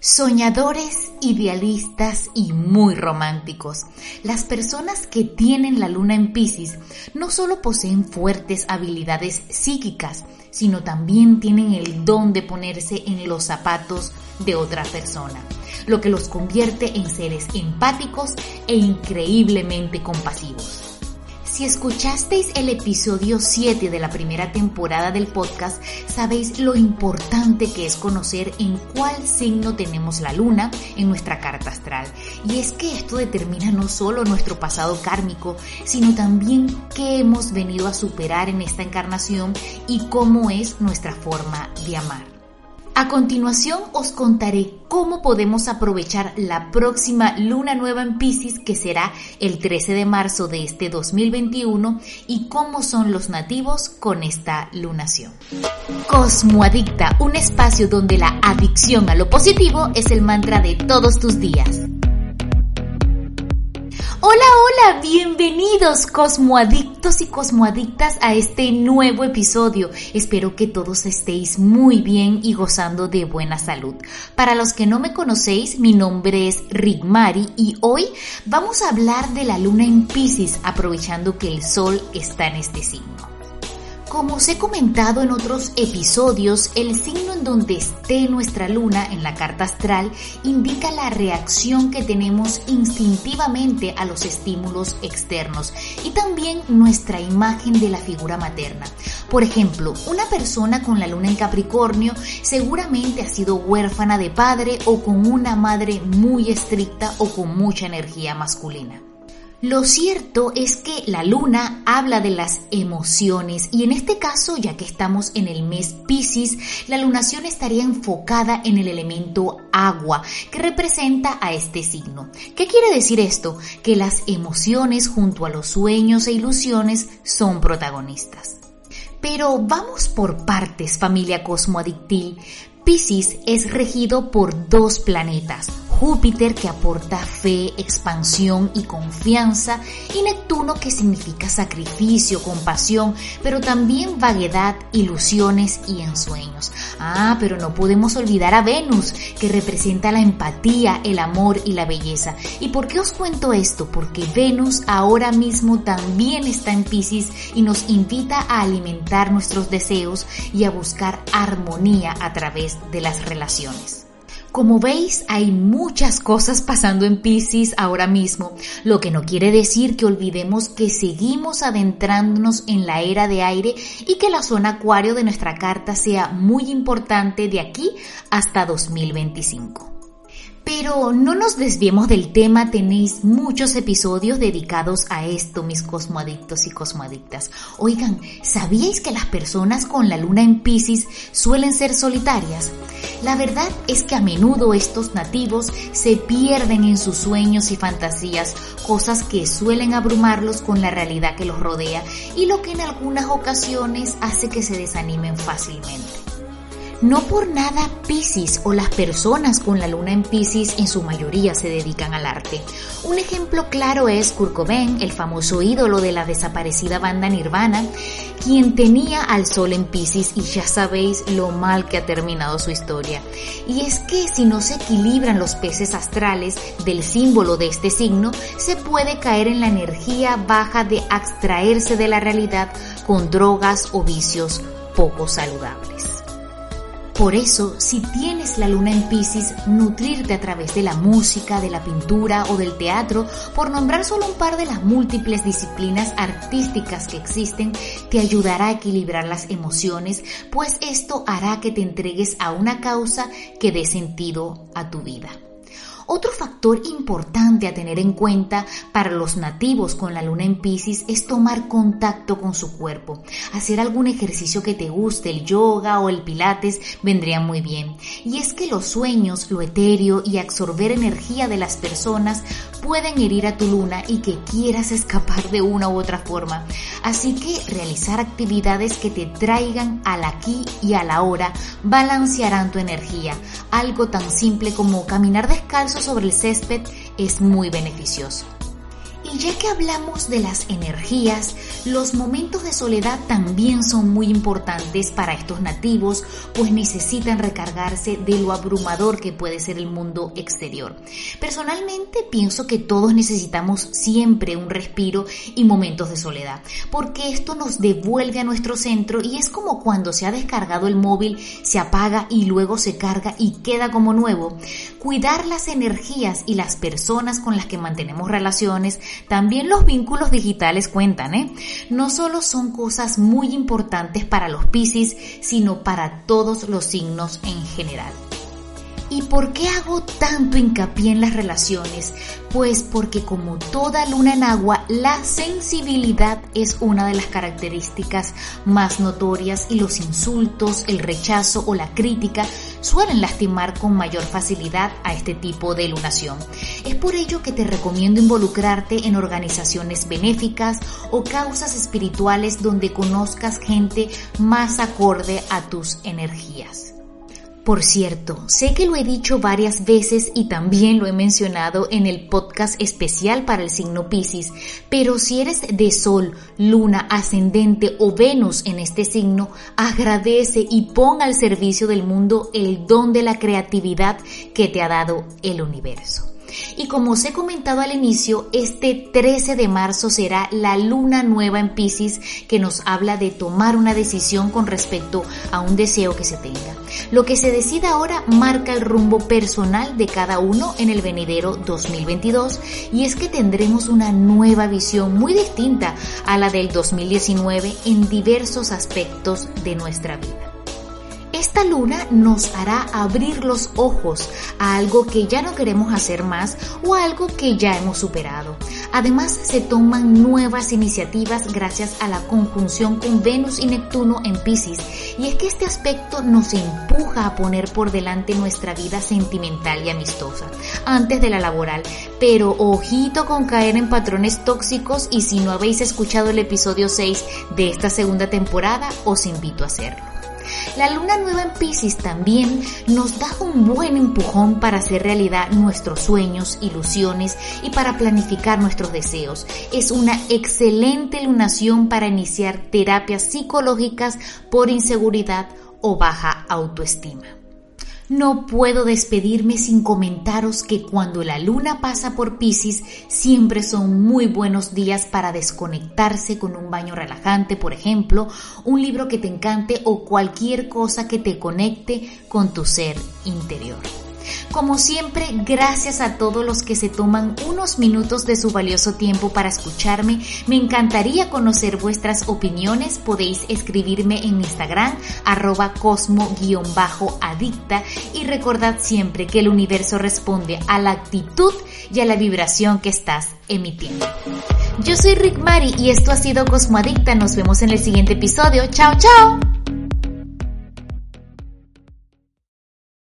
Soñadores, idealistas y muy románticos. Las personas que tienen la luna en Pisces no solo poseen fuertes habilidades psíquicas, sino también tienen el don de ponerse en los zapatos de otra persona, lo que los convierte en seres empáticos e increíblemente compasivos. Si escuchasteis el episodio 7 de la primera temporada del podcast, sabéis lo importante que es conocer en cuál signo tenemos la luna en nuestra carta astral. Y es que esto determina no solo nuestro pasado kármico, sino también qué hemos venido a superar en esta encarnación y cómo es nuestra forma de amar. A continuación os contaré cómo podemos aprovechar la próxima luna nueva en Pisces que será el 13 de marzo de este 2021 y cómo son los nativos con esta lunación. Cosmoadicta, un espacio donde la adicción a lo positivo es el mantra de todos tus días. Hola, hola, bienvenidos cosmoadictos y cosmoadictas a este nuevo episodio. Espero que todos estéis muy bien y gozando de buena salud. Para los que no me conocéis, mi nombre es Rick Mari y hoy vamos a hablar de la luna en Pisces aprovechando que el sol está en este signo. Como os he comentado en otros episodios, el signo en donde esté nuestra luna en la carta astral indica la reacción que tenemos instintivamente a los estímulos externos y también nuestra imagen de la figura materna. Por ejemplo, una persona con la luna en Capricornio seguramente ha sido huérfana de padre o con una madre muy estricta o con mucha energía masculina. Lo cierto es que la luna habla de las emociones y en este caso, ya que estamos en el mes Pisces, la lunación estaría enfocada en el elemento agua, que representa a este signo. ¿Qué quiere decir esto? Que las emociones junto a los sueños e ilusiones son protagonistas. Pero vamos por partes, familia cosmoadictil. Pisces es regido por dos planetas, Júpiter que aporta fe, expansión y confianza y Neptuno que significa sacrificio, compasión, pero también vaguedad, ilusiones y ensueños. Ah, pero no podemos olvidar a Venus que representa la empatía, el amor y la belleza. ¿Y por qué os cuento esto? Porque Venus ahora mismo también está en Pisces y nos invita a alimentar nuestros deseos y a buscar armonía a través de las relaciones. Como veis, hay muchas cosas pasando en Pisces ahora mismo, lo que no quiere decir que olvidemos que seguimos adentrándonos en la era de aire y que la zona acuario de nuestra carta sea muy importante de aquí hasta 2025. Pero no nos desviemos del tema, tenéis muchos episodios dedicados a esto, mis cosmoadictos y cosmoadictas. Oigan, ¿sabíais que las personas con la luna en Pisces suelen ser solitarias? La verdad es que a menudo estos nativos se pierden en sus sueños y fantasías, cosas que suelen abrumarlos con la realidad que los rodea y lo que en algunas ocasiones hace que se desanimen fácilmente. No por nada Pisces o las personas con la luna en Pisces en su mayoría se dedican al arte. Un ejemplo claro es Kurt Cobain, el famoso ídolo de la desaparecida banda Nirvana, quien tenía al sol en Pisces y ya sabéis lo mal que ha terminado su historia. Y es que si no se equilibran los peces astrales del símbolo de este signo, se puede caer en la energía baja de abstraerse de la realidad con drogas o vicios poco saludables. Por eso, si tienes la luna en Pisces, nutrirte a través de la música, de la pintura o del teatro, por nombrar solo un par de las múltiples disciplinas artísticas que existen, te ayudará a equilibrar las emociones, pues esto hará que te entregues a una causa que dé sentido a tu vida. Otro factor importante a tener en cuenta para los nativos con la luna en Pisces es tomar contacto con su cuerpo. Hacer algún ejercicio que te guste, el yoga o el pilates vendría muy bien. Y es que los sueños, lo etéreo y absorber energía de las personas pueden herir a tu luna y que quieras escapar de una u otra forma. Así que realizar actividades que te traigan al aquí y a la hora balancearán tu energía. Algo tan simple como caminar descalzo sobre el césped es muy beneficioso. Y ya que hablamos de las energías, los momentos de soledad también son muy importantes para estos nativos, pues necesitan recargarse de lo abrumador que puede ser el mundo exterior. Personalmente pienso que todos necesitamos siempre un respiro y momentos de soledad, porque esto nos devuelve a nuestro centro y es como cuando se ha descargado el móvil, se apaga y luego se carga y queda como nuevo. Cuidar las energías y las personas con las que mantenemos relaciones también los vínculos digitales cuentan, ¿eh? No solo son cosas muy importantes para los Piscis, sino para todos los signos en general. ¿Y por qué hago tanto hincapié en las relaciones? Pues porque como toda luna en agua, la sensibilidad es una de las características más notorias y los insultos, el rechazo o la crítica suelen lastimar con mayor facilidad a este tipo de lunación. Es por ello que te recomiendo involucrarte en organizaciones benéficas o causas espirituales donde conozcas gente más acorde a tus energías. Por cierto, sé que lo he dicho varias veces y también lo he mencionado en el podcast especial para el signo Pisces, pero si eres de Sol, Luna, Ascendente o Venus en este signo, agradece y pon al servicio del mundo el don de la creatividad que te ha dado el universo. Y como os he comentado al inicio, este 13 de marzo será la luna nueva en Pisces que nos habla de tomar una decisión con respecto a un deseo que se tenga. Lo que se decida ahora marca el rumbo personal de cada uno en el venidero 2022 y es que tendremos una nueva visión muy distinta a la del 2019 en diversos aspectos de nuestra vida. Esta luna nos hará abrir los ojos a algo que ya no queremos hacer más o a algo que ya hemos superado. Además, se toman nuevas iniciativas gracias a la conjunción con Venus y Neptuno en Pisces. Y es que este aspecto nos empuja a poner por delante nuestra vida sentimental y amistosa antes de la laboral. Pero ojito con caer en patrones tóxicos y si no habéis escuchado el episodio 6 de esta segunda temporada, os invito a hacerlo. La luna nueva en Pisces también nos da un buen empujón para hacer realidad nuestros sueños, ilusiones y para planificar nuestros deseos. Es una excelente lunación para iniciar terapias psicológicas por inseguridad o baja autoestima. No puedo despedirme sin comentaros que cuando la luna pasa por Pisces siempre son muy buenos días para desconectarse con un baño relajante, por ejemplo, un libro que te encante o cualquier cosa que te conecte con tu ser interior. Como siempre, gracias a todos los que se toman unos minutos de su valioso tiempo para escucharme. Me encantaría conocer vuestras opiniones. Podéis escribirme en Instagram arroba cosmo-adicta y recordad siempre que el universo responde a la actitud y a la vibración que estás emitiendo. Yo soy Rick Mari y esto ha sido Cosmo Adicta. Nos vemos en el siguiente episodio. Chao, chao.